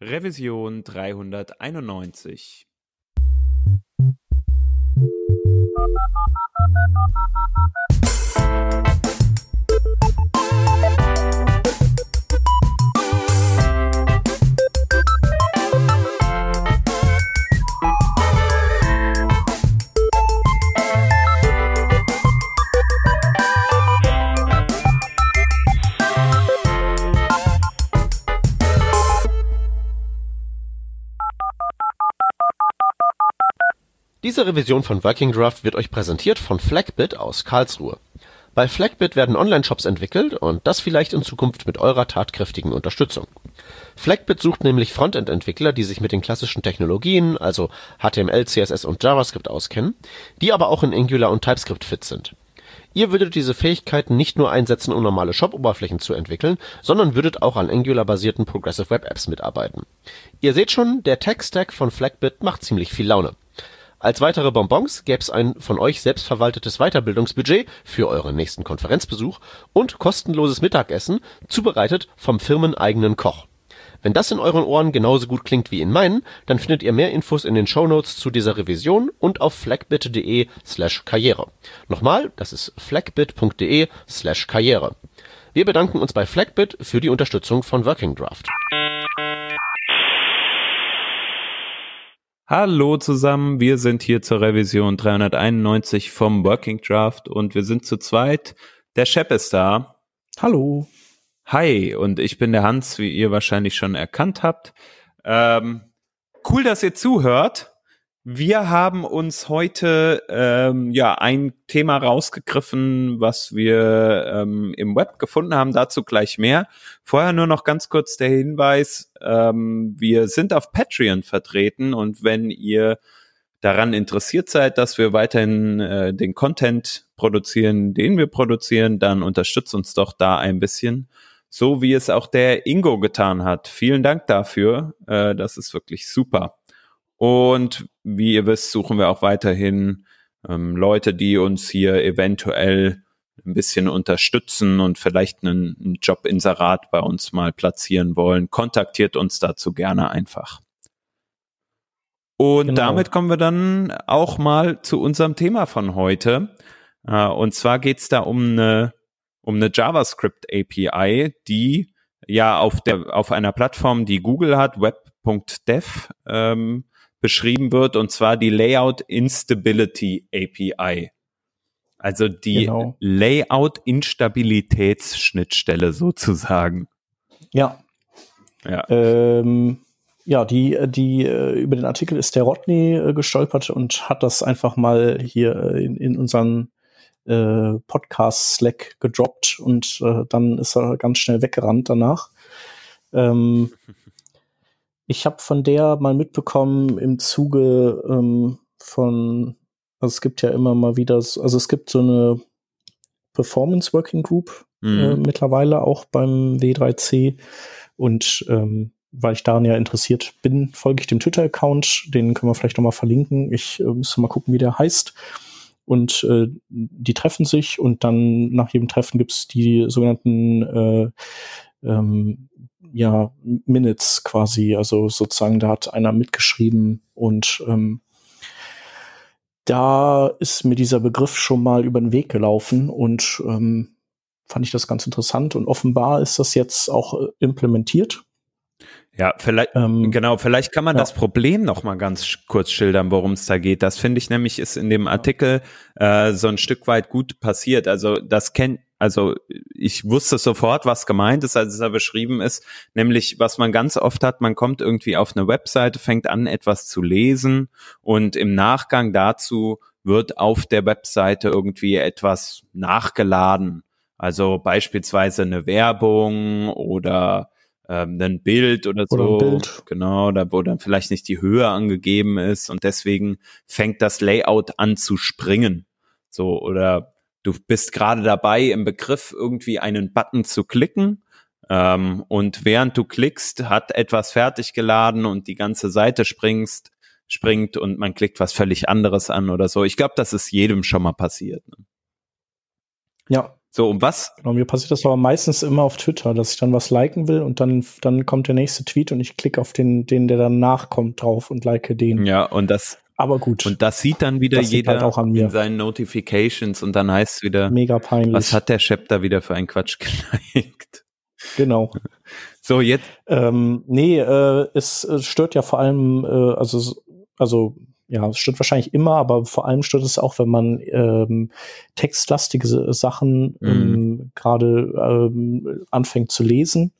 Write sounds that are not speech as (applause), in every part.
Revision 391. Diese Revision von Working Draft wird euch präsentiert von Flagbit aus Karlsruhe. Bei Flagbit werden Online-Shops entwickelt und das vielleicht in Zukunft mit eurer tatkräftigen Unterstützung. Flagbit sucht nämlich Frontend-Entwickler, die sich mit den klassischen Technologien, also HTML, CSS und JavaScript auskennen, die aber auch in Angular und TypeScript fit sind. Ihr würdet diese Fähigkeiten nicht nur einsetzen, um normale Shop-Oberflächen zu entwickeln, sondern würdet auch an Angular-basierten Progressive Web Apps mitarbeiten. Ihr seht schon, der Tech-Stack von Flagbit macht ziemlich viel Laune. Als weitere Bonbons gäb's ein von euch selbstverwaltetes Weiterbildungsbudget für euren nächsten Konferenzbesuch und kostenloses Mittagessen, zubereitet vom firmeneigenen Koch. Wenn das in euren Ohren genauso gut klingt wie in meinen, dann findet ihr mehr Infos in den Shownotes zu dieser Revision und auf flagbit.de slash karriere. Nochmal, das ist flagbit.de slash karriere. Wir bedanken uns bei Flagbit für die Unterstützung von Working Draft. Hallo zusammen, wir sind hier zur Revision 391 vom Working Draft und wir sind zu zweit. Der Shep ist da. Hallo. Hi, und ich bin der Hans, wie ihr wahrscheinlich schon erkannt habt. Ähm, cool, dass ihr zuhört. Wir haben uns heute ähm, ja ein Thema rausgegriffen, was wir ähm, im Web gefunden haben. Dazu gleich mehr. Vorher nur noch ganz kurz der Hinweis: ähm, Wir sind auf Patreon vertreten und wenn ihr daran interessiert seid, dass wir weiterhin äh, den Content produzieren, den wir produzieren, dann unterstützt uns doch da ein bisschen, so wie es auch der Ingo getan hat. Vielen Dank dafür. Äh, das ist wirklich super. Und wie ihr wisst, suchen wir auch weiterhin ähm, Leute, die uns hier eventuell ein bisschen unterstützen und vielleicht einen, einen Jobinserat bei uns mal platzieren wollen. Kontaktiert uns dazu gerne einfach. Und genau. damit kommen wir dann auch mal zu unserem Thema von heute. Äh, und zwar geht's da um eine, um eine JavaScript API, die ja auf der auf einer Plattform, die Google hat, web.dev, ähm, beschrieben wird, und zwar die Layout Instability API. Also die genau. Layout-Instabilitätsschnittstelle sozusagen. Ja. Ja. Ähm, ja, die, die, äh, über den Artikel ist der Rodney äh, gestolpert und hat das einfach mal hier äh, in, in unseren äh, Podcast Slack gedroppt und äh, dann ist er ganz schnell weggerannt danach. Ähm, (laughs) Ich habe von der mal mitbekommen im Zuge ähm, von, also es gibt ja immer mal wieder, also es gibt so eine Performance Working Group mhm. äh, mittlerweile auch beim W3C und ähm, weil ich daran ja interessiert bin, folge ich dem Twitter-Account, den können wir vielleicht noch mal verlinken. Ich äh, müsste mal gucken, wie der heißt. Und äh, die treffen sich und dann nach jedem Treffen gibt's die sogenannten äh, ähm, ja, Minutes quasi. Also sozusagen, da hat einer mitgeschrieben und ähm, da ist mir dieser Begriff schon mal über den Weg gelaufen und ähm, fand ich das ganz interessant und offenbar ist das jetzt auch äh, implementiert. Ja, vielleicht ähm, genau, vielleicht kann man ja. das Problem noch mal ganz kurz schildern, worum es da geht. Das finde ich nämlich ist in dem Artikel äh, so ein Stück weit gut passiert. Also das kennt also ich wusste sofort, was gemeint ist, als es da beschrieben ist, nämlich was man ganz oft hat, man kommt irgendwie auf eine Webseite, fängt an, etwas zu lesen und im Nachgang dazu wird auf der Webseite irgendwie etwas nachgeladen. Also beispielsweise eine Werbung oder ähm, ein Bild oder so. Oder ein Bild. Genau, da wo dann vielleicht nicht die Höhe angegeben ist und deswegen fängt das Layout an zu springen. So, oder du bist gerade dabei, im Begriff irgendwie einen Button zu klicken. Ähm, und während du klickst, hat etwas fertig geladen und die ganze Seite springst, springt und man klickt was völlig anderes an oder so. Ich glaube, das ist jedem schon mal passiert. Ne? Ja. So, und was? Genau, mir passiert das aber meistens immer auf Twitter, dass ich dann was liken will und dann, dann kommt der nächste Tweet und ich klicke auf den, den, der dann nachkommt drauf und like den. Ja, und das. Aber gut. Und das sieht dann wieder das jeder halt in seinen Notifications und dann heißt es wieder, mega peinlich. was hat der Chef da wieder für einen Quatsch (laughs) geliked? Genau. So, jetzt. Ähm, nee, äh, es, es stört ja vor allem, äh, also, also ja, es stört wahrscheinlich immer, aber vor allem stört es auch, wenn man ähm, textlastige Sachen Mhm. ähm, gerade ähm, anfängt zu lesen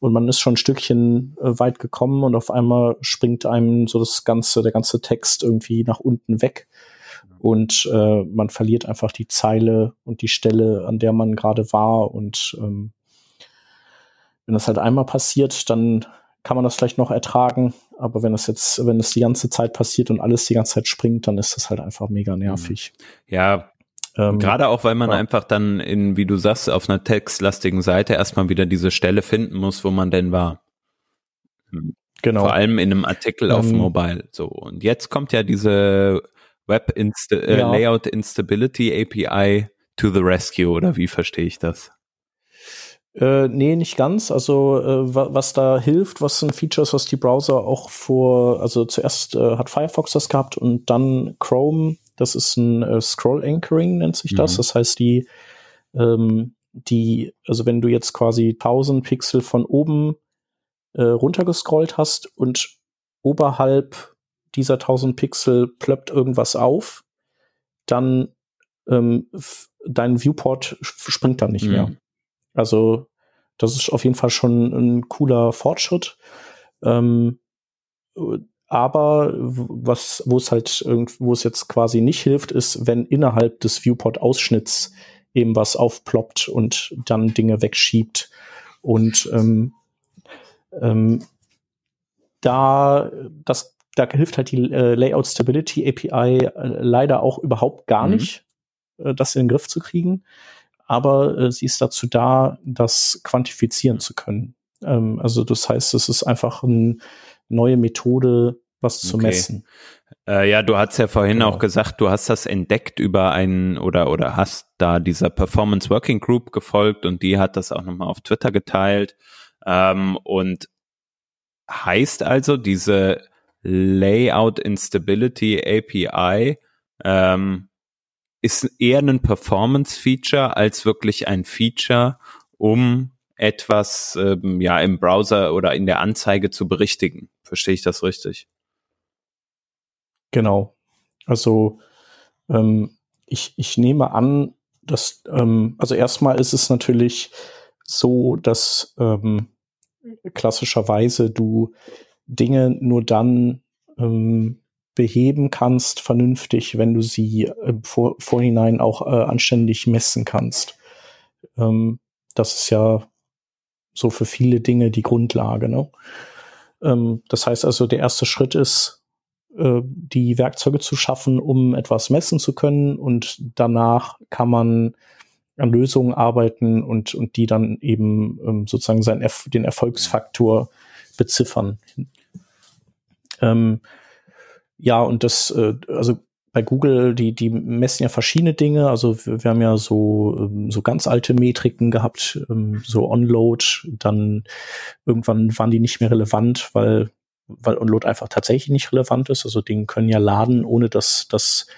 und man ist schon ein Stückchen äh, weit gekommen und auf einmal springt einem so das ganze, der ganze Text irgendwie nach unten weg und äh, man verliert einfach die Zeile und die Stelle, an der man gerade war und ähm, wenn das halt einmal passiert, dann kann man das vielleicht noch ertragen. Aber wenn es jetzt, wenn es die ganze Zeit passiert und alles die ganze Zeit springt, dann ist das halt einfach mega nervig. Ja, Ähm, gerade auch, weil man ja. einfach dann in, wie du sagst, auf einer textlastigen Seite erstmal wieder diese Stelle finden muss, wo man denn war. genau. Vor allem in einem Artikel auf Ähm, Mobile. So. Und jetzt kommt ja diese Web Insta äh, Ja. Layout Instability API to the rescue, oder wie verstehe ich das? Äh, nee, nicht ganz. Also äh, wa was da hilft, was sind Features, was die Browser auch vor, also zuerst äh, hat Firefox das gehabt und dann Chrome. Das ist ein äh, Scroll Anchoring nennt sich das. Mhm. Das heißt die ähm, die, also wenn du jetzt quasi 1000 Pixel von oben äh, runtergescrollt hast und oberhalb dieser 1000 Pixel plöppt irgendwas auf, dann ähm, dein Viewport springt dann nicht Mhm. mehr. Also das ist auf jeden Fall schon ein cooler Fortschritt. Ähm, äh, aber was, wo es halt wo es jetzt quasi nicht hilft, ist, wenn innerhalb des Viewport-Ausschnitts eben was aufploppt und dann Dinge wegschiebt. Und ähm, ähm, da, das, da hilft halt die äh, Layout Stability API äh, leider auch überhaupt gar Mhm. nicht, äh, das in den Griff zu kriegen. Aber äh, sie ist dazu da, das quantifizieren zu können. Ähm, also das heißt, es ist einfach eine neue Methode, was zu Okay. messen. Äh, ja, du hast ja vorhin Genau. auch gesagt, du hast das entdeckt über einen oder oder hast da dieser Performance Working Group gefolgt und die hat das auch nochmal auf Twitter geteilt. Ähm, und heißt also, diese Layout Instability API ähm, ist eher ein Performance-Feature als wirklich ein Feature, um etwas ähm, ja im Browser oder in der Anzeige zu berichtigen. Verstehe ich das richtig? Genau. Also ähm, ich, ich nehme an, dass, ähm, also erstmal ist es natürlich so, dass ähm, klassischerweise du Dinge nur dann ähm, beheben kannst, vernünftig, wenn du sie im Vor Vorhinein auch äh, anständig messen kannst. Ähm, das ist ja so für viele Dinge die Grundlage. Ne? Ähm, das heißt also, der erste Schritt ist, äh, die Werkzeuge zu schaffen, um etwas messen zu können und danach kann man an Lösungen arbeiten und, und die dann eben ähm, sozusagen seinen Erf den Erfolgsfaktor beziffern. Ähm, ja, und das, äh, also bei Google, die, die messen ja verschiedene Dinge. Also wir, wir haben ja so, ähm, so ganz alte Metriken gehabt, ähm, so Onload, dann irgendwann waren die nicht mehr relevant, weil, weil Onload einfach tatsächlich nicht relevant ist. Also Dinge können ja laden, ohne dass das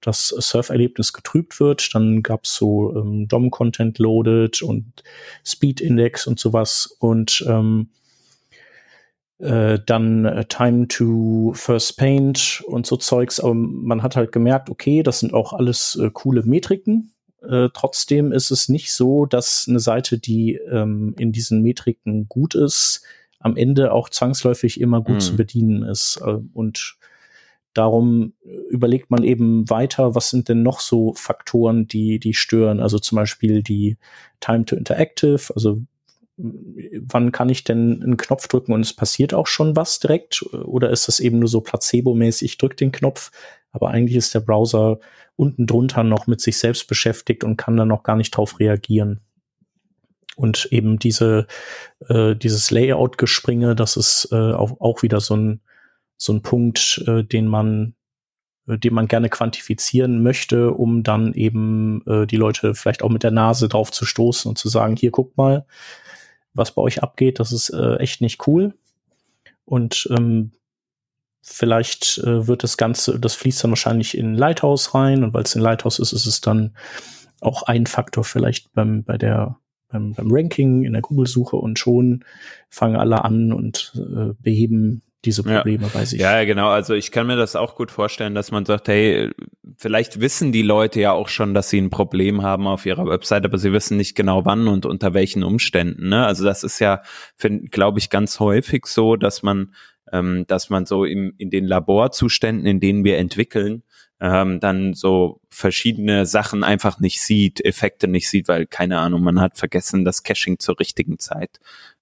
das Surferlebnis getrübt wird. Dann gab's so ähm, DOM-Content Loaded und Speed-Index und sowas. Und ähm, äh, dann äh, Time to First Paint und so Zeugs. Aber man hat halt gemerkt, okay, das sind auch alles äh, coole Metriken. Äh, trotzdem ist es nicht so, dass eine Seite, die ähm, in diesen Metriken gut ist, am Ende auch zwangsläufig immer gut Mhm. zu bedienen ist. Äh, und darum überlegt man eben weiter, was sind denn noch so Faktoren, die, die stören. Also zum Beispiel die Time to Interactive, also wann kann ich denn einen Knopf drücken und es passiert auch schon was direkt? Oder ist das eben nur so placebo-mäßig, ich drücke den Knopf, aber eigentlich ist der Browser unten drunter noch mit sich selbst beschäftigt und kann dann noch gar nicht drauf reagieren. Und eben diese, äh, dieses Layout-Gespringe, das ist äh, auch, auch wieder so ein, so ein Punkt, äh, den man äh, den man gerne quantifizieren möchte, um dann eben äh, die Leute vielleicht auch mit der Nase drauf zu stoßen und zu sagen, hier guck mal, was bei euch abgeht, das ist äh, echt nicht cool. Und ähm, vielleicht äh, wird das Ganze, das fließt dann wahrscheinlich in Lighthouse rein und weil es in Lighthouse ist, ist es dann auch ein Faktor vielleicht beim, bei der, beim, beim Ranking in der Google-Suche und schon fangen alle an und äh, beheben diese Probleme ja. bei sich. Ja, genau. Also ich kann mir das auch gut vorstellen, dass man sagt, hey, vielleicht wissen die Leute ja auch schon, dass sie ein Problem haben auf ihrer Website, aber sie wissen nicht genau wann und unter welchen Umständen. Ne? Also das ist ja, glaube ich, ganz häufig so, dass man, ähm, dass man so im, in den Laborzuständen, in denen wir entwickeln, ähm, dann so verschiedene Sachen einfach nicht sieht, Effekte nicht sieht, weil keine Ahnung, man hat vergessen, das Caching zur richtigen Zeit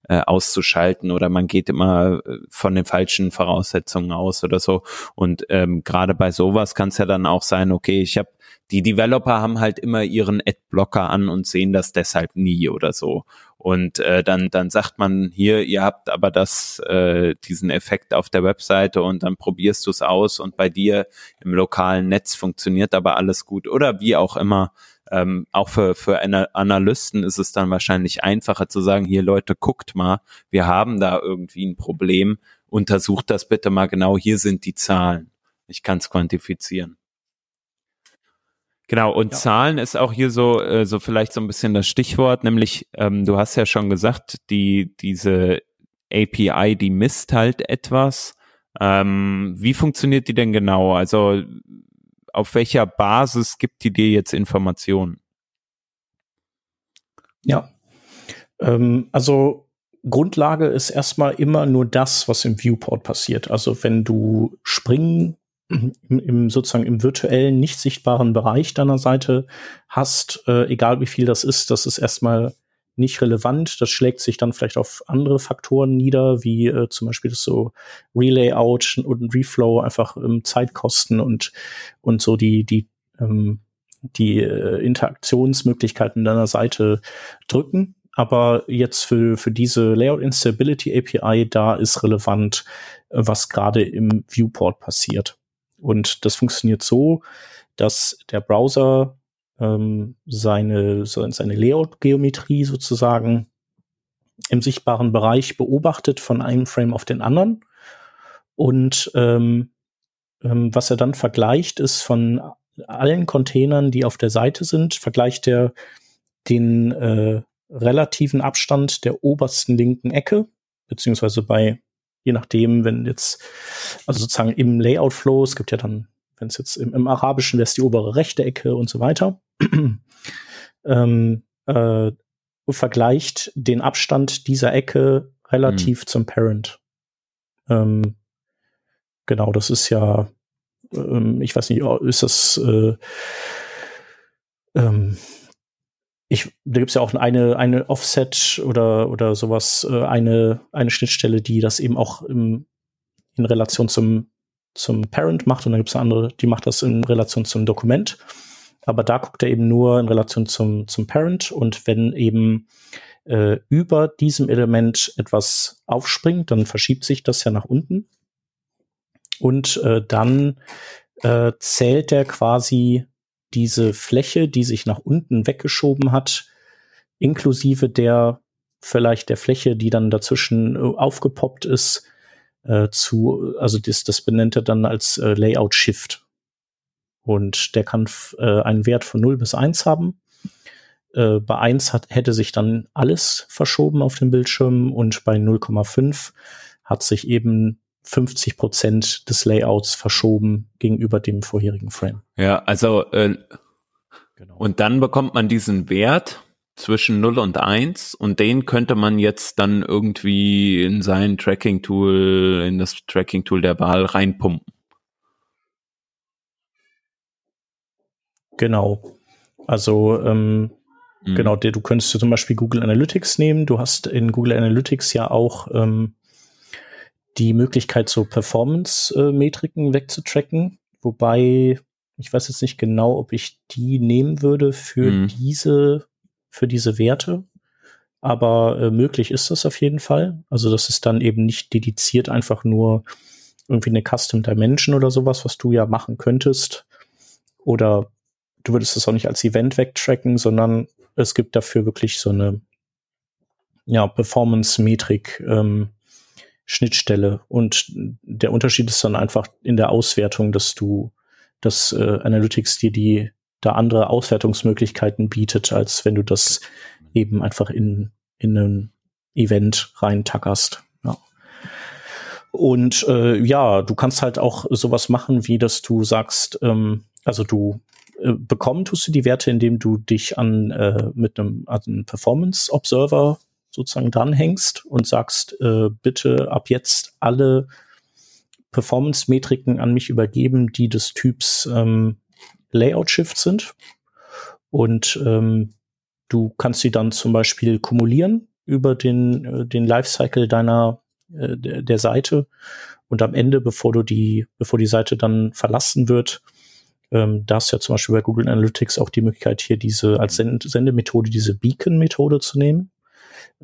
äh, auszuschalten oder man geht immer äh, von den falschen Voraussetzungen aus oder so. Und ähm, gerade bei sowas kann es ja dann auch sein, okay, ich habe die Developer haben halt immer ihren Adblocker an und sehen das deshalb nie oder so. Und äh, dann, dann sagt man hier, ihr habt aber das, äh, diesen Effekt auf der Webseite und dann probierst du es aus und bei dir im lokalen Netz funktioniert aber alles gut oder wie auch immer. Ähm, auch für, für Analysten ist es dann wahrscheinlich einfacher zu sagen, hier Leute, guckt mal, wir haben da irgendwie ein Problem, untersucht das bitte mal genau, hier sind die Zahlen. Ich kann es quantifizieren. Genau, und ja. Zahlen ist auch hier so, äh, so vielleicht so ein bisschen das Stichwort, nämlich, ähm, du hast ja schon gesagt, die, diese API, die misst halt etwas. Ähm, wie funktioniert die denn genau? Also auf welcher Basis gibt die dir jetzt Informationen? Ja, ähm, also Grundlage ist erstmal immer nur das, was im Viewport passiert. Also wenn du springen im, sozusagen im virtuellen, nicht sichtbaren Bereich deiner Seite hast, äh, egal wie viel das ist, das ist erstmal nicht relevant. Das schlägt sich dann vielleicht auf andere Faktoren nieder, wie äh, zum Beispiel das so Relayout und Reflow, einfach ähm, Zeitkosten und, und so die, die, ähm, die äh, Interaktionsmöglichkeiten deiner Seite drücken. Aber jetzt für, für diese Layout Instability API, da ist relevant, äh, was gerade im Viewport passiert. Und das funktioniert so, dass der Browser ähm, seine, seine Layout-Geometrie sozusagen im sichtbaren Bereich beobachtet von einem Frame auf den anderen. Und ähm, ähm, was er dann vergleicht, ist von allen Containern, die auf der Seite sind, vergleicht er den äh, relativen Abstand der obersten linken Ecke, beziehungsweise bei je nachdem, wenn jetzt, also sozusagen im Layout-Flow, es gibt ja dann, wenn es jetzt im, im Arabischen wäre die obere rechte Ecke und so weiter, (clears throat) ähm, äh, vergleicht den Abstand dieser Ecke relativ mhm. zum Parent. Ähm, genau, das ist ja, ähm, ich weiß nicht, ist das äh, ähm, ich, da gibt's ja auch eine, eine Offset oder, oder sowas, äh, eine, eine Schnittstelle, die das eben auch im, in Relation zum, zum Parent macht und dann gibt's eine andere, die macht das in Relation zum Dokument. Aber da guckt er eben nur in Relation zum, zum Parent und wenn eben äh, über diesem Element etwas aufspringt, dann verschiebt sich das ja nach unten. Und äh, dann äh, zählt er quasi diese Fläche, die sich nach unten weggeschoben hat, inklusive der vielleicht der Fläche, die dann dazwischen äh, aufgepoppt ist, äh, zu, also das, das benennt er dann als äh, Layout Shift. Und der kann äh, einen Wert von 0 bis 1 haben. Äh, bei 1 hat, hätte sich dann alles verschoben auf dem Bildschirm und bei 0,5 hat sich eben 50 Prozent des Layouts verschoben gegenüber dem vorherigen Frame. Ja, also äh, genau. und dann bekommt man diesen Wert zwischen 0 und 1 und den könnte man jetzt dann irgendwie in sein Tracking-Tool, in das Tracking-Tool der Wahl reinpumpen. Genau. Also ähm, mhm. genau, du könntest zum Beispiel Google Analytics nehmen. Du hast in Google Analytics ja auch ähm, die Möglichkeit, so Performance-Metriken wegzutracken. Wobei, ich weiß jetzt nicht genau, ob ich die nehmen würde für mhm. diese, für diese Werte. Aber äh, möglich ist das auf jeden Fall. Also, das ist dann eben nicht dediziert einfach nur irgendwie eine Custom Dimension oder sowas, was du ja machen könntest. Oder du würdest es auch nicht als Event wegtracken, sondern es gibt dafür wirklich so eine ja, Performance-Metrik, ähm, Schnittstelle. Und der Unterschied ist dann einfach in der Auswertung, dass du, dass äh, Analytics dir die da andere Auswertungsmöglichkeiten bietet, als wenn du das eben einfach in, in ein Event reintackerst. Ja. Und äh, ja, du kannst halt auch sowas machen, wie dass du sagst, ähm, also du äh, bekommen tust du die Werte, indem du dich an äh, mit einem, also Performance Observer sozusagen dranhängst und sagst, äh, bitte ab jetzt alle Performance-Metriken an mich übergeben, die des Typs ähm, Layout-Shift sind. Und ähm, du kannst sie dann zum Beispiel kumulieren über den, äh, den Lifecycle deiner äh, der Seite. Und am Ende, bevor du die, bevor die Seite dann verlassen wird, ähm, da ist ja zum Beispiel bei Google Analytics auch die Möglichkeit, hier diese als Send Sendemethode, diese Beacon-Methode zu nehmen.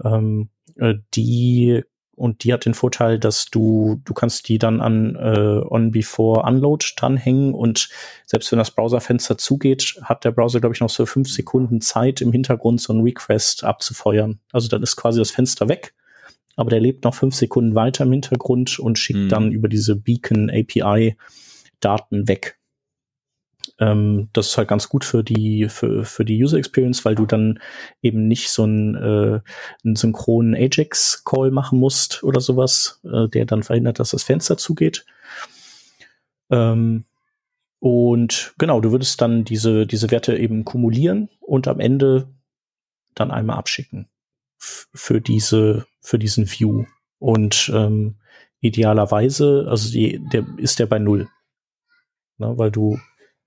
Ähm, äh, die und die hat den Vorteil, dass du du kannst die dann an äh, on before unload dranhängen und selbst wenn das Browserfenster zugeht, hat der Browser glaube ich noch so fünf Sekunden Zeit im Hintergrund so ein Request abzufeuern. Also dann ist quasi das Fenster weg, aber der lebt noch fünf Sekunden weiter im Hintergrund und schickt mhm. dann über diese Beacon API Daten weg. Ähm, das ist halt ganz gut für die, für, für die User Experience, weil du dann eben nicht so einen, äh, einen synchronen Ajax-Call machen musst oder sowas, äh, der dann verhindert, dass das Fenster zugeht. Ähm, und genau, du würdest dann diese, diese Werte eben kumulieren und am Ende dann einmal abschicken für diese, für diesen View. Und ähm, idealerweise, also die, der ist der bei null. Ne, weil du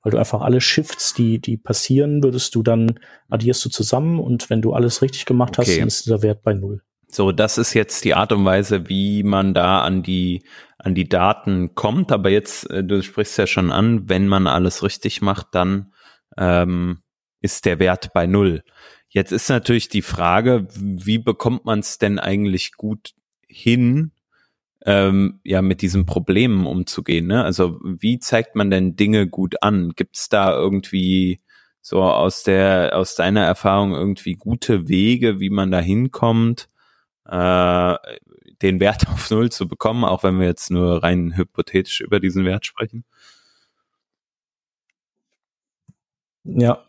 weil du einfach alle Shifts, die, die passieren, würdest du dann, addierst du zusammen und wenn du alles richtig gemacht hast, dann ist dieser Wert bei null. So, das ist jetzt die Art und Weise, wie man da an die, an die Daten kommt. Aber jetzt, äh, du sprichst ja schon an, wenn man alles richtig macht, dann ähm, ist der Wert bei null. Jetzt ist natürlich die Frage, wie bekommt man es denn eigentlich gut hin, ähm, ja mit diesen Problemen umzugehen. Ne? Also wie zeigt man denn Dinge gut an? Gibt es da irgendwie so aus der aus deiner Erfahrung irgendwie gute Wege, wie man da hinkommt, äh, den Wert (laughs) auf null zu bekommen, auch wenn wir jetzt nur rein hypothetisch über diesen Wert sprechen? Ja,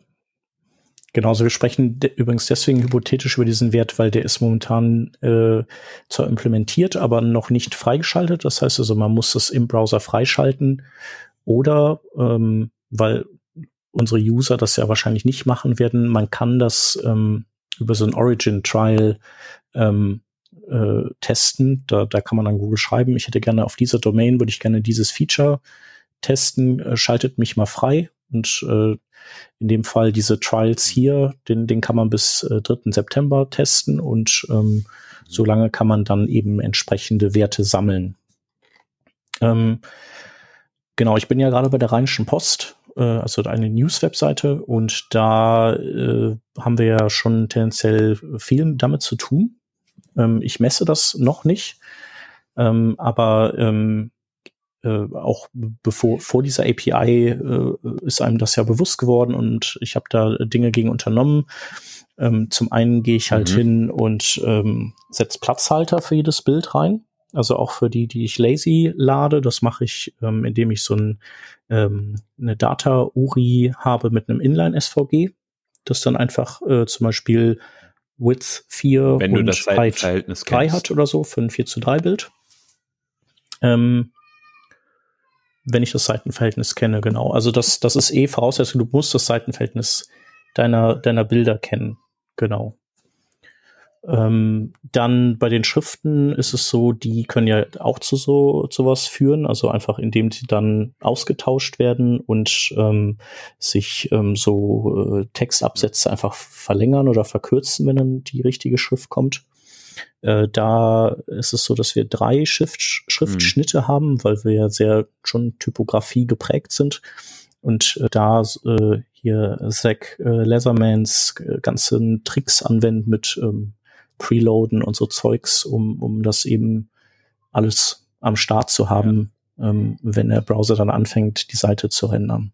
Genauso, wir sprechen de übrigens deswegen hypothetisch über diesen Wert, weil der ist momentan äh, zwar implementiert, aber noch nicht freigeschaltet. Das heißt also, man muss es im Browser freischalten oder ähm, weil unsere User das ja wahrscheinlich nicht machen werden, man kann das ähm, über so ein Origin Trial ähm, äh, testen. Da, da kann man dann Google schreiben, ich hätte gerne auf dieser Domain, würde ich gerne dieses Feature testen, äh, schaltet mich mal frei und äh, in dem Fall diese Trials hier, den, den kann man bis äh, 3. September testen und ähm, solange kann man dann eben entsprechende Werte sammeln. Ähm, genau, ich bin ja gerade bei der Rheinischen Post, äh, also eine News-Webseite und da äh, haben wir ja schon tendenziell viel damit zu tun. Ähm, ich messe das noch nicht, ähm, aber ähm, äh, auch bevor vor dieser API äh, ist einem das ja bewusst geworden und ich habe da Dinge gegen unternommen. Ähm, zum einen gehe ich halt mhm. hin und ähm, setze Platzhalter für jedes Bild rein. Also auch für die, die ich lazy lade. Das mache ich, ähm, indem ich so ein, ähm, eine Data-URI habe mit einem Inline-SVG. Das dann einfach äh, zum Beispiel Width 4 Wenn und Height 3 hat oder so für ein 4 zu 3 Bild. Ähm, wenn ich das Seitenverhältnis kenne, genau. Also das, das ist eh Voraussetzung, du musst das Seitenverhältnis deiner, deiner Bilder kennen. Genau. Ähm, dann bei den Schriften ist es so, die können ja auch zu so zu was führen, also einfach indem sie dann ausgetauscht werden und ähm, sich ähm, so äh, Textabsätze einfach verlängern oder verkürzen, wenn dann die richtige Schrift kommt. Äh, da ist es so, dass wir drei Schrift, Schriftschnitte mhm. haben, weil wir ja sehr schon Typografie geprägt sind. Und äh, da äh, hier Zach äh, Leathermans äh, ganzen Tricks anwenden mit ähm, Preloaden und so Zeugs, um, um das eben alles am Start zu haben, ähm, wenn der Browser dann anfängt, die Seite zu rendern.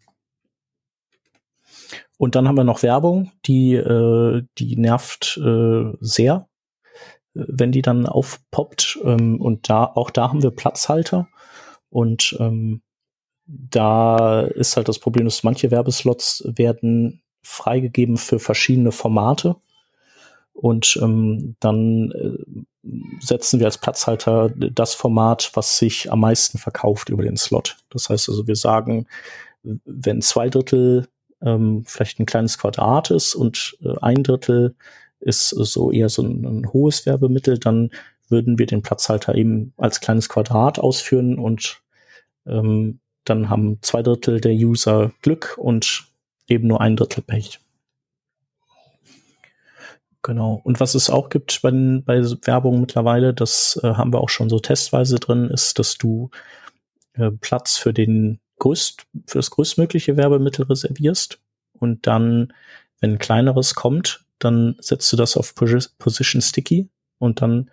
Und dann haben wir noch Werbung, die, äh, die nervt äh, sehr, wenn die dann aufpoppt. Ähm, und da, auch da haben wir Platzhalter. Und ähm, da ist halt das Problem, dass manche Werbeslots werden freigegeben für verschiedene Formate. Und ähm, dann äh, setzen wir als Platzhalter das Format, was sich am meisten verkauft über den Slot. Das heißt also, wir sagen, wenn zwei Drittel ähm, vielleicht ein kleines Quadrat ist und äh, ein Drittel ist so eher so ein, ein, hohes Werbemittel, dann würden wir den Platzhalter eben als kleines Quadrat ausführen und ähm, dann haben zwei Drittel der User Glück und eben nur ein Drittel Pech. Genau. Und was es auch gibt bei, bei Werbung mittlerweile, das äh, haben wir auch schon so testweise drin, ist, dass du äh, Platz für den größt, für das größtmögliche Werbemittel reservierst und dann, wenn ein kleineres kommt, dann setzt du das auf Position Sticky und dann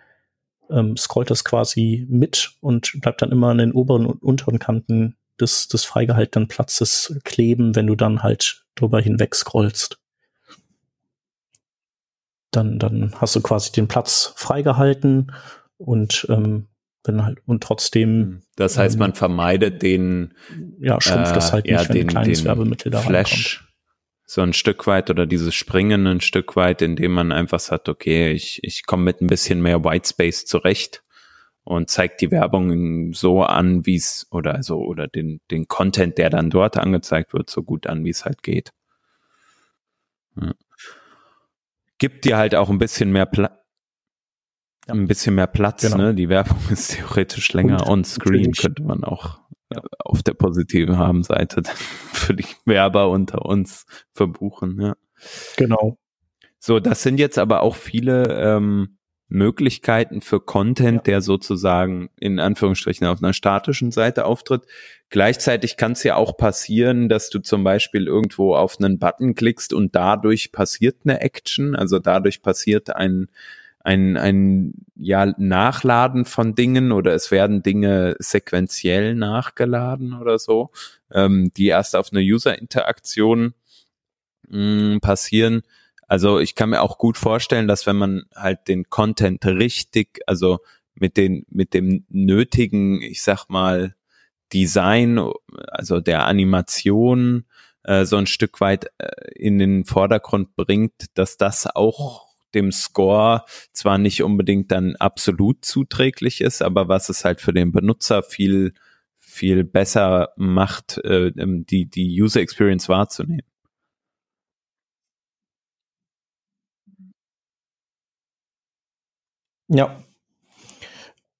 ähm, scrollt das quasi mit und bleibt dann immer an den oberen und unteren Kanten des, des freigehaltenen Platzes kleben, wenn du dann halt drüber hinweg scrollst. Dann, dann hast du quasi den Platz freigehalten und ähm, wenn halt und trotzdem. Hm. Das heißt, ähm, man vermeidet den ja schrumpft äh, das halt nicht, ja, wenn den, ein kleines Werbemittel da Flash reinkommt. So ein Stück weit oder dieses Springen ein Stück weit, indem man einfach sagt, okay, ich ich komme mit ein bisschen mehr Whitespace zurecht und zeigt die Werbung so an, wie es oder so oder den den Content, der dann dort angezeigt wird, so gut an, wie es halt geht. Ja. Gibt dir halt auch ein bisschen mehr Platz ja. ein bisschen mehr Platz. Genau. Ne? Die Werbung (laughs) ist theoretisch länger on-screen, könnte man auch ja. auf der positiven Haben-Seite (laughs) für die Werber unter uns verbuchen. Ja. Genau. So, das sind jetzt aber auch viele ähm, Möglichkeiten für Content, ja. der sozusagen in Anführungsstrichen auf einer statischen Seite auftritt. Gleichzeitig kann es ja auch passieren, dass du zum Beispiel irgendwo auf einen Button klickst und dadurch passiert eine Action, also dadurch passiert ein ein, ein ja, Nachladen von Dingen oder es werden Dinge sequenziell nachgeladen oder so, ähm, die erst auf eine User-Interaktion mm, passieren. Also ich kann mir auch gut vorstellen, dass wenn man halt den Content richtig, also mit den, mit dem nötigen, ich sag mal, Design, also der Animation, äh, so ein Stück weit äh, in den Vordergrund bringt, dass das auch dem Score zwar nicht unbedingt dann absolut zuträglich ist, aber was es halt für den Benutzer viel, viel besser macht, äh, ähm, die, die User Experience wahrzunehmen. Ja.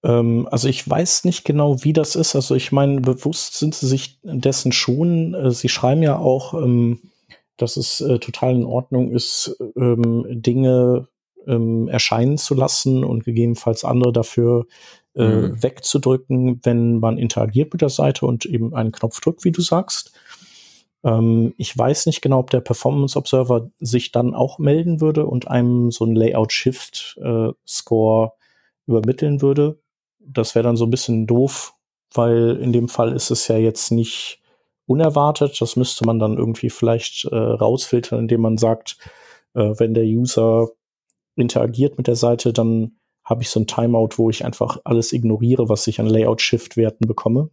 Ähm, also ich weiß nicht genau, wie das ist. Also ich meine, bewusst sind sie sich dessen schon. Äh, sie schreiben ja auch, ähm, dass es äh, total in Ordnung ist, ähm, Dinge ähm, erscheinen zu lassen und gegebenenfalls andere dafür äh, mhm. wegzudrücken, wenn man interagiert mit der Seite und eben einen Knopf drückt, wie du sagst. Ähm, ich weiß nicht genau, ob der Performance Observer sich dann auch melden würde und einem so ein Layout-Shift-Score äh, übermitteln würde. Das wäre dann so ein bisschen doof, weil in dem Fall ist es ja jetzt nicht unerwartet. Das müsste man dann irgendwie vielleicht äh, rausfiltern, indem man sagt, äh, wenn der User interagiert mit der Seite, dann habe ich so ein Timeout, wo ich einfach alles ignoriere, was ich an Layout-Shift-Werten bekomme.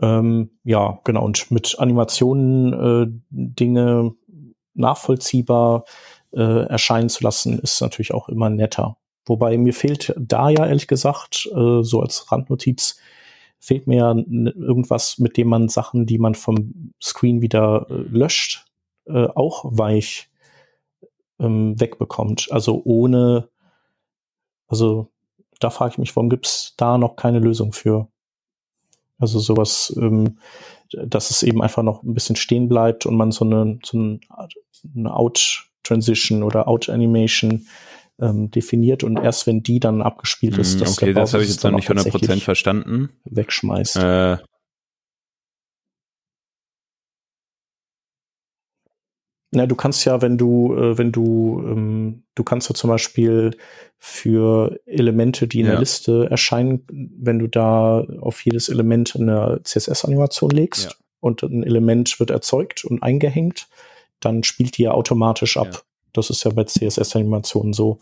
Ähm, ja, genau. Und mit Animationen äh, Dinge nachvollziehbar äh, erscheinen zu lassen, ist natürlich auch immer netter. Wobei mir fehlt da ja ehrlich gesagt, äh, so als Randnotiz, fehlt mir ja irgendwas, mit dem man Sachen, die man vom Screen wieder äh, löscht, äh, auch weich ähm, wegbekommt. Also ohne, also da frage ich mich, warum gibt es da noch keine Lösung für? Also sowas, ähm, dass es eben einfach noch ein bisschen stehen bleibt und man so eine, so eine Out-Transition oder Out-Animation ähm, definiert und erst wenn die dann abgespielt ist, mm, okay, das habe ich jetzt noch nicht 100% verstanden. Wegschmeißt. Äh, Na, du kannst ja, wenn du, äh, wenn du, ähm, du kannst ja zum Beispiel für Elemente, die in ja. der Liste erscheinen, wenn du da auf jedes Element eine CSS-Animation legst ja. und ein Element wird erzeugt und eingehängt, dann spielt die ja automatisch ab. Das ist ja bei CSS-Animationen so.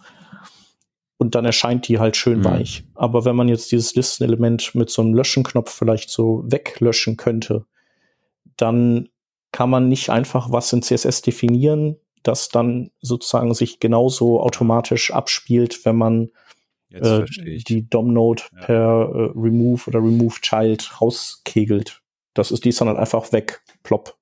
Und dann erscheint die halt schön mhm. weich. Aber wenn man jetzt dieses Listenelement mit so einem Löschenknopf vielleicht so weglöschen könnte, dann kann man nicht einfach was in CSS definieren, das dann sozusagen sich genauso automatisch abspielt, wenn man äh, die DOM-Node ja. per äh, Remove oder Remove Child rauskegelt. Das ist, die ist dann halt einfach weg, plopp.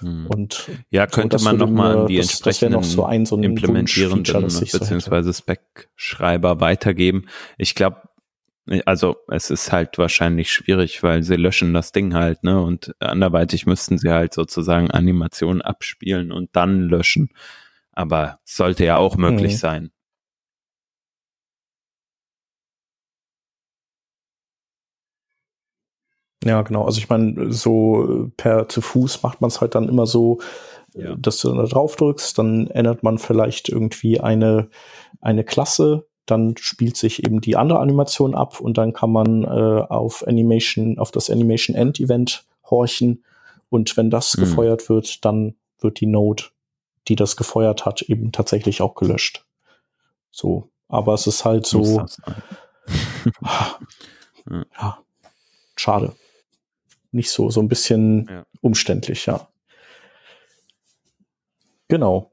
Hm. Und ja, könnte so, man nochmal die das, entsprechenden das so ein, so ein implementierenden beziehungsweise Spec-Schreiber weitergeben. Ich glaube, also es ist halt wahrscheinlich schwierig, weil sie löschen das Ding halt, ne? Und anderweitig müssten sie halt sozusagen Animationen abspielen und dann löschen. Aber sollte ja auch möglich mhm. sein. Ja, genau. Also ich meine, so per zu Fuß macht man es halt dann immer so, ja. dass du da drauf drückst, dann ändert man vielleicht irgendwie eine, eine Klasse, dann spielt sich eben die andere Animation ab und dann kann man äh, auf Animation, auf das Animation End Event horchen und wenn das mhm. gefeuert wird, dann wird die Node, die das gefeuert hat, eben tatsächlich auch gelöscht. So, aber es ist halt so, ja, schade. Nicht so, so ein bisschen ja. umständlich, ja. Genau.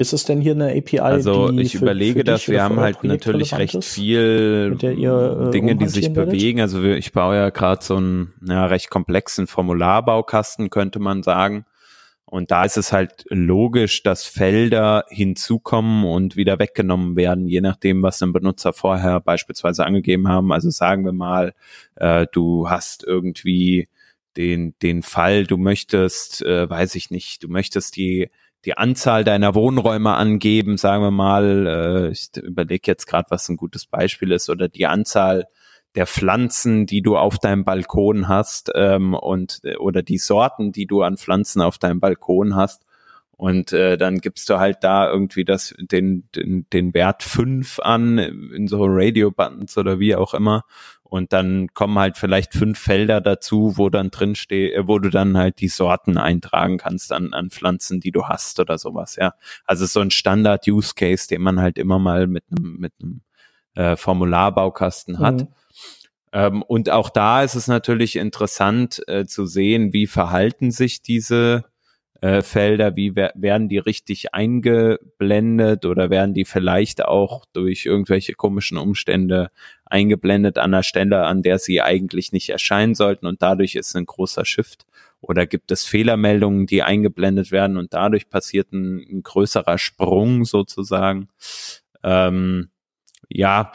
Ist es denn hier eine API? Also ich für, überlege das, wir haben halt natürlich recht viel ihr, äh, Dinge, die sich bewegen. Also ich baue ja gerade so einen ja, recht komplexen Formularbaukasten, könnte man sagen. Und da ist es halt logisch, dass Felder hinzukommen und wieder weggenommen werden, je nachdem, was ein Benutzer vorher beispielsweise angegeben haben. Also sagen wir mal, äh, du hast irgendwie den, den Fall, du möchtest, äh, weiß ich nicht, du möchtest die die Anzahl deiner Wohnräume angeben, sagen wir mal, äh, ich überlege jetzt gerade, was ein gutes Beispiel ist, oder die Anzahl der Pflanzen, die du auf deinem Balkon hast, ähm, und oder die Sorten, die du an Pflanzen auf deinem Balkon hast. Und äh, dann gibst du halt da irgendwie das, den, den, den Wert fünf an in so Radio-Buttons oder wie auch immer. Und dann kommen halt vielleicht fünf Felder dazu, wo dann drin steht, äh, wo du dann halt die Sorten eintragen kannst an, an Pflanzen, die du hast oder sowas, ja. Also so ein Standard-Use-Case, den man halt immer mal mit einem, mit einem äh, Formularbaukasten hat. Mhm. Ähm, und auch da ist es natürlich interessant äh, zu sehen, wie verhalten sich diese äh, Felder, wie werden die richtig eingeblendet oder werden die vielleicht auch durch irgendwelche komischen Umstände eingeblendet an der Stelle, an der sie eigentlich nicht erscheinen sollten und dadurch ist ein großer Shift oder gibt es Fehlermeldungen, die eingeblendet werden und dadurch passiert ein, ein größerer Sprung sozusagen. Ähm, ja,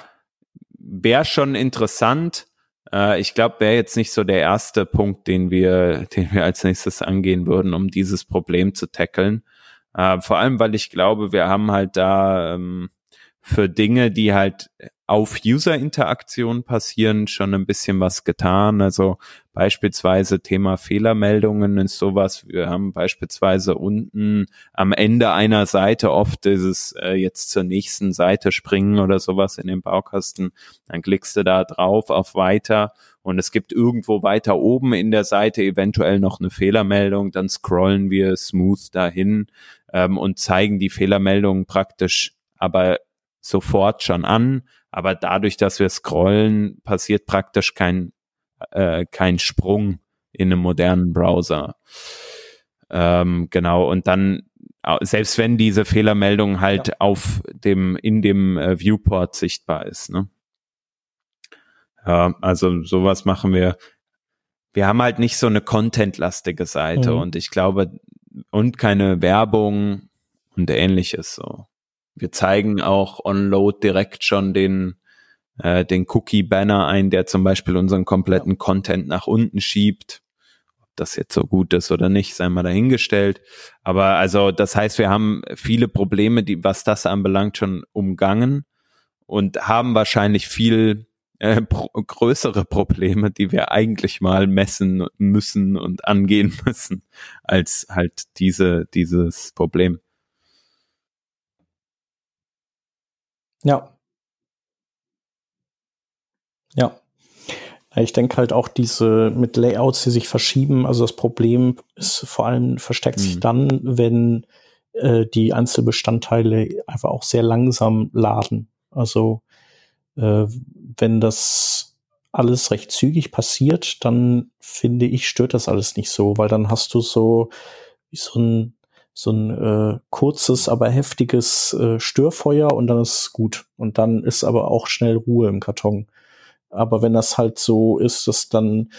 wäre schon interessant, äh, ich glaube, wäre jetzt nicht so der erste Punkt, den wir, (laughs) den wir als nächstes angehen würden, um dieses Problem zu tackeln. Äh, vor allem, weil ich glaube, wir haben halt da ähm, für Dinge, die halt auf User-Interaktion passieren, schon ein bisschen was getan. Also beispielsweise Thema Fehlermeldungen ist sowas. Wir haben beispielsweise unten am Ende einer Seite oft dieses äh, jetzt zur nächsten Seite springen oder sowas in den Baukasten. Dann klickst du da drauf auf weiter und es gibt irgendwo weiter oben in der Seite eventuell noch eine Fehlermeldung. Dann scrollen wir smooth dahin ähm, und zeigen die Fehlermeldung praktisch aber sofort schon an, aber dadurch, dass wir scrollen, passiert praktisch kein, äh, kein Sprung in einem modernen Browser. Ähm, genau, und dann, selbst wenn diese Fehlermeldung halt ja. auf dem, in dem äh, Viewport sichtbar ist, ne? Ja, also sowas machen wir. Wir haben halt nicht so eine contentlastige Seite mhm. und ich glaube, und keine Werbung und ähnliches so. Wir zeigen auch on-load direkt schon den, äh, den Cookie-Banner ein, der zum Beispiel unseren kompletten Content nach unten schiebt. Ob das jetzt so gut ist oder nicht, sei mal dahingestellt. Aber also, das heißt, wir haben viele Probleme, die, was das anbelangt, schon umgangen und haben wahrscheinlich viel äh, (laughs) pro größere Probleme, die wir eigentlich mal messen müssen und angehen (laughs) müssen, als halt diese, dieses Problem. Ja. Ja. Ich denke halt auch diese mit Layouts, die sich verschieben. Also das Problem ist vor allem versteckt sich mhm. dann, wenn äh, die Einzelbestandteile einfach auch sehr langsam laden. Also äh, wenn das alles recht zügig passiert, dann finde ich, stört das alles nicht so, weil dann hast du so wie so ein so ein äh, kurzes, aber heftiges äh, Störfeuer und dann ist es gut. Und dann ist aber auch schnell Ruhe im Karton. Aber wenn das halt so ist, dass dann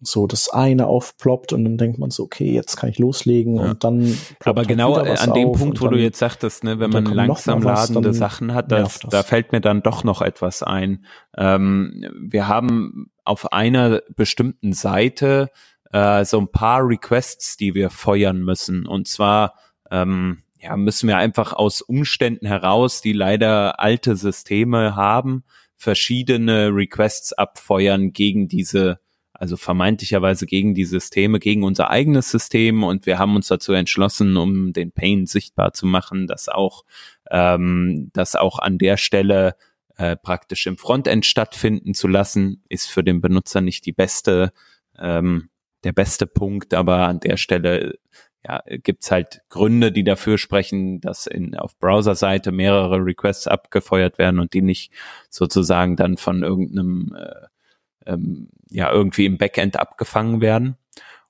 so das eine aufploppt und dann denkt man so, okay, jetzt kann ich loslegen ja. und dann Aber halt genau an dem Punkt, wo dann, du jetzt sagtest, ne, wenn man langsam was, ladende Sachen hat, das, das. da fällt mir dann doch noch etwas ein. Ähm, wir haben auf einer bestimmten Seite äh, so ein paar Requests, die wir feuern müssen. Und zwar ähm, ja, müssen wir einfach aus Umständen heraus, die leider alte Systeme haben, verschiedene Requests abfeuern gegen diese, also vermeintlicherweise gegen die Systeme, gegen unser eigenes System. Und wir haben uns dazu entschlossen, um den Pain sichtbar zu machen, dass auch, ähm, dass auch an der Stelle äh, praktisch im Frontend stattfinden zu lassen, ist für den Benutzer nicht die beste ähm, der beste Punkt, aber an der Stelle ja, gibt's halt Gründe, die dafür sprechen, dass in, auf Browser-Seite mehrere Requests abgefeuert werden und die nicht sozusagen dann von irgendeinem, äh, ähm, ja, irgendwie im Backend abgefangen werden.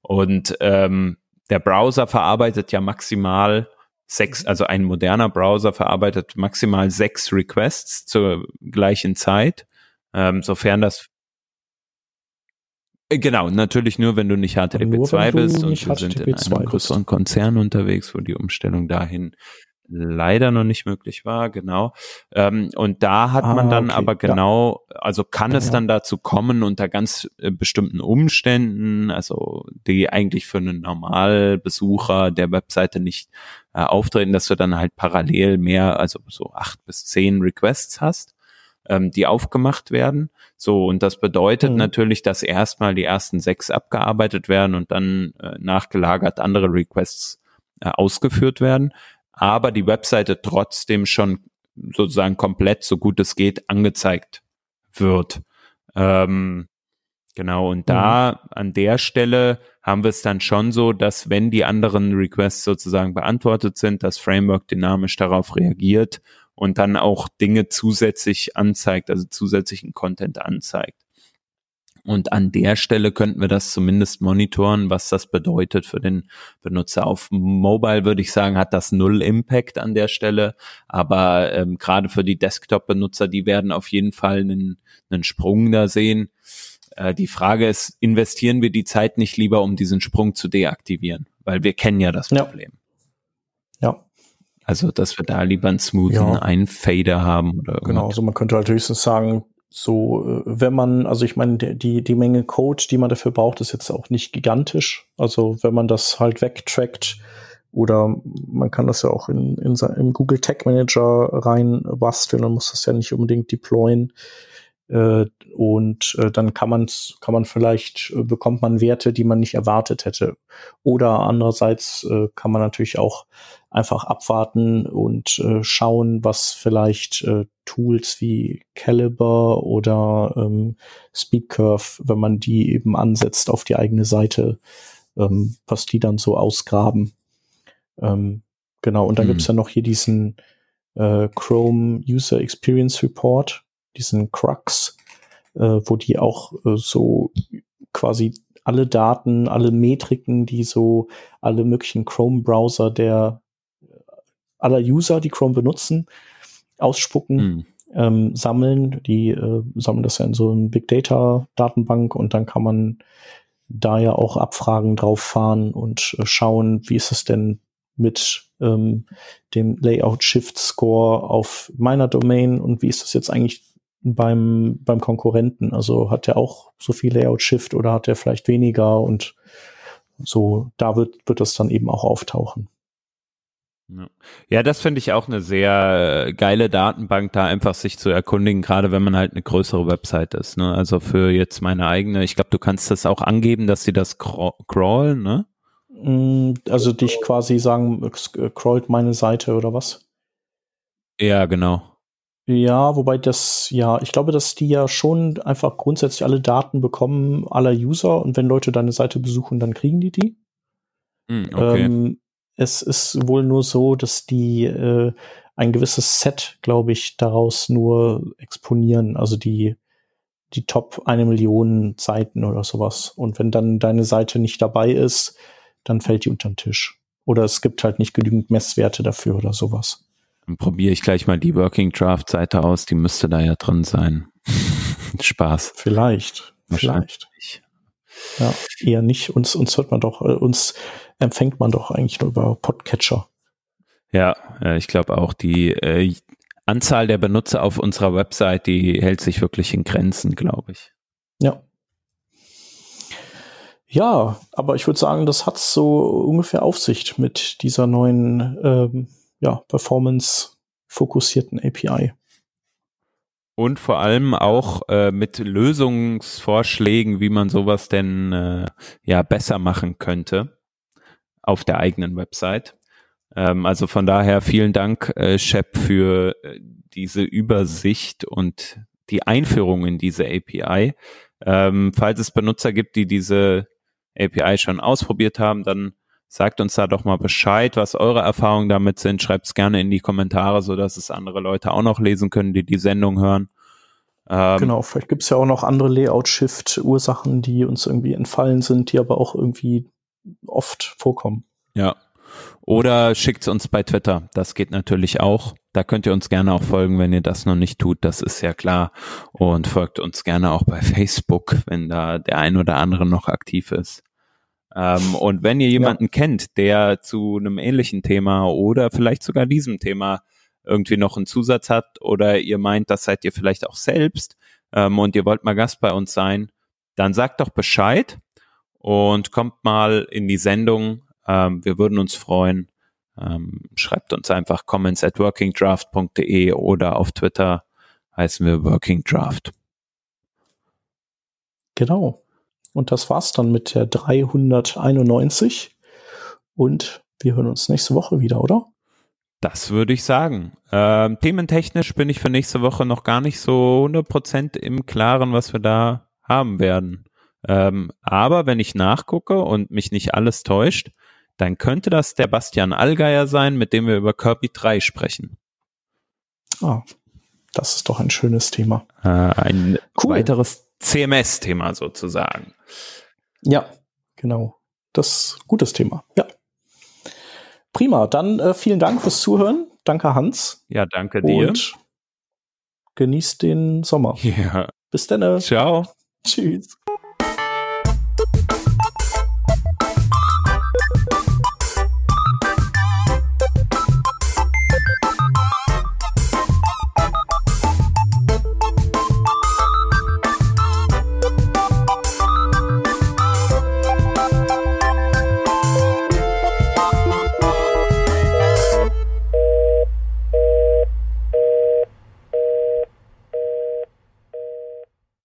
Und ähm, der Browser verarbeitet ja maximal sechs, also ein moderner Browser verarbeitet maximal sechs Requests zur gleichen Zeit, ähm, sofern das genau, natürlich nur, wenn du nicht HTTP2 bist und wir sind in einem größeren Konzern unterwegs, wo die Umstellung dahin leider noch nicht möglich war, genau. Ähm, und da hat ah, man dann okay. aber genau, also kann es ja. dann dazu kommen unter ganz äh, bestimmten Umständen, also die eigentlich für einen Normalbesucher der Webseite nicht äh, auftreten, dass du dann halt parallel mehr, also so acht bis zehn Requests hast ähm, die aufgemacht werden. So, und das bedeutet mhm. natürlich, dass erstmal die ersten sechs abgearbeitet werden und dann äh, nachgelagert andere Requests äh, ausgeführt werden, aber die Webseite trotzdem schon sozusagen komplett, so gut es geht, angezeigt wird. Ähm, genau, und da mhm. an der Stelle haben wir es dann schon so, dass wenn die anderen Requests sozusagen beantwortet sind, das Framework dynamisch darauf reagiert und dann auch Dinge zusätzlich anzeigt, also zusätzlichen Content anzeigt. Und an der Stelle könnten wir das zumindest monitoren, was das bedeutet für den Benutzer. Auf Mobile würde ich sagen, hat das null Impact an der Stelle. Aber ähm, gerade für die Desktop-Benutzer, die werden auf jeden Fall einen, einen Sprung da sehen. Äh, die Frage ist, investieren wir die Zeit nicht lieber, um diesen Sprung zu deaktivieren? Weil wir kennen ja das Problem. Ja. ja. Also, dass wir da lieber einen smoothen ja. Einfader haben oder Genau, also man könnte halt höchstens sagen, so, äh, wenn man, also ich meine, die, die Menge Code, die man dafür braucht, ist jetzt auch nicht gigantisch. Also, wenn man das halt wegtrackt oder man kann das ja auch in, in, in Google Tag Manager rein basteln, dann muss das ja nicht unbedingt deployen. Äh, und äh, dann kann man kann man vielleicht äh, bekommt man Werte, die man nicht erwartet hätte. Oder andererseits äh, kann man natürlich auch einfach abwarten und äh, schauen, was vielleicht äh, Tools wie Caliber oder ähm, Speedcurve, wenn man die eben ansetzt auf die eigene Seite, ähm, was die dann so ausgraben. Ähm, genau, und dann mhm. gibt's ja noch hier diesen äh, Chrome User Experience Report, diesen Crux, äh, wo die auch äh, so quasi alle Daten, alle Metriken, die so alle möglichen Chrome-Browser der aller User, die Chrome benutzen, ausspucken, mhm. ähm, sammeln. Die äh, sammeln das ja in so einem Big Data Datenbank und dann kann man da ja auch Abfragen drauf fahren und äh, schauen, wie ist es denn mit ähm, dem Layout Shift Score auf meiner Domain und wie ist das jetzt eigentlich beim, beim Konkurrenten? Also hat er auch so viel Layout Shift oder hat er vielleicht weniger und so, da wird, wird das dann eben auch auftauchen. Ja, das finde ich auch eine sehr äh, geile Datenbank, da einfach sich zu erkundigen, gerade wenn man halt eine größere Website ist. Ne? Also für jetzt meine eigene, ich glaube, du kannst das auch angeben, dass sie das crawlen, ne? Mm, also dich quasi sagen, äh, crawlt meine Seite oder was? Ja, genau. Ja, wobei das, ja, ich glaube, dass die ja schon einfach grundsätzlich alle Daten bekommen aller User und wenn Leute deine Seite besuchen, dann kriegen die die. Mm, okay. Ähm, es ist wohl nur so, dass die äh, ein gewisses Set, glaube ich, daraus nur exponieren. Also die, die Top eine Million Seiten oder sowas. Und wenn dann deine Seite nicht dabei ist, dann fällt die unter den Tisch. Oder es gibt halt nicht genügend Messwerte dafür oder sowas. Dann probiere ich gleich mal die Working Draft Seite aus, die müsste da ja drin sein. (laughs) Spaß. Vielleicht. Vielleicht. Ja, eher nicht. Uns, uns hört man doch, äh, uns empfängt man doch eigentlich nur über Podcatcher. Ja, ich glaube auch die äh, Anzahl der Benutzer auf unserer Website, die hält sich wirklich in Grenzen, glaube ich. Ja. Ja, aber ich würde sagen, das hat so ungefähr Aufsicht mit dieser neuen ähm, ja, Performance-fokussierten API und vor allem auch äh, mit Lösungsvorschlägen, wie man sowas denn äh, ja besser machen könnte auf der eigenen Website. Ähm, also von daher vielen Dank, äh, Shep, für äh, diese Übersicht und die Einführung in diese API. Ähm, falls es Benutzer gibt, die diese API schon ausprobiert haben, dann Sagt uns da doch mal Bescheid, was eure Erfahrungen damit sind. Schreibt es gerne in die Kommentare, so dass es andere Leute auch noch lesen können, die die Sendung hören. Ähm, genau, vielleicht gibt es ja auch noch andere Layout-Shift-Ursachen, die uns irgendwie entfallen sind, die aber auch irgendwie oft vorkommen. Ja. Oder schickt uns bei Twitter. Das geht natürlich auch. Da könnt ihr uns gerne auch folgen, wenn ihr das noch nicht tut. Das ist ja klar. Und folgt uns gerne auch bei Facebook, wenn da der ein oder andere noch aktiv ist. Ähm, und wenn ihr jemanden ja. kennt, der zu einem ähnlichen Thema oder vielleicht sogar diesem Thema irgendwie noch einen Zusatz hat oder ihr meint, das seid ihr vielleicht auch selbst ähm, und ihr wollt mal Gast bei uns sein, dann sagt doch Bescheid und kommt mal in die Sendung. Ähm, wir würden uns freuen. Ähm, schreibt uns einfach comments at workingdraft.de oder auf Twitter heißen wir Working Draft. Genau. Und das war's dann mit der 391. Und wir hören uns nächste Woche wieder, oder? Das würde ich sagen. Ähm, thementechnisch bin ich für nächste Woche noch gar nicht so 100% im Klaren, was wir da haben werden. Ähm, aber wenn ich nachgucke und mich nicht alles täuscht, dann könnte das der Bastian Allgeier sein, mit dem wir über Kirby 3 sprechen. Ah, das ist doch ein schönes Thema. Äh, ein cool. weiteres CMS-Thema sozusagen. Ja, genau. Das ist ein gutes Thema. Ja. Prima. Dann äh, vielen Dank fürs Zuhören. Danke, Hans. Ja, danke dir. Und genießt den Sommer. Ja. Bis dann. Ciao. Tschüss.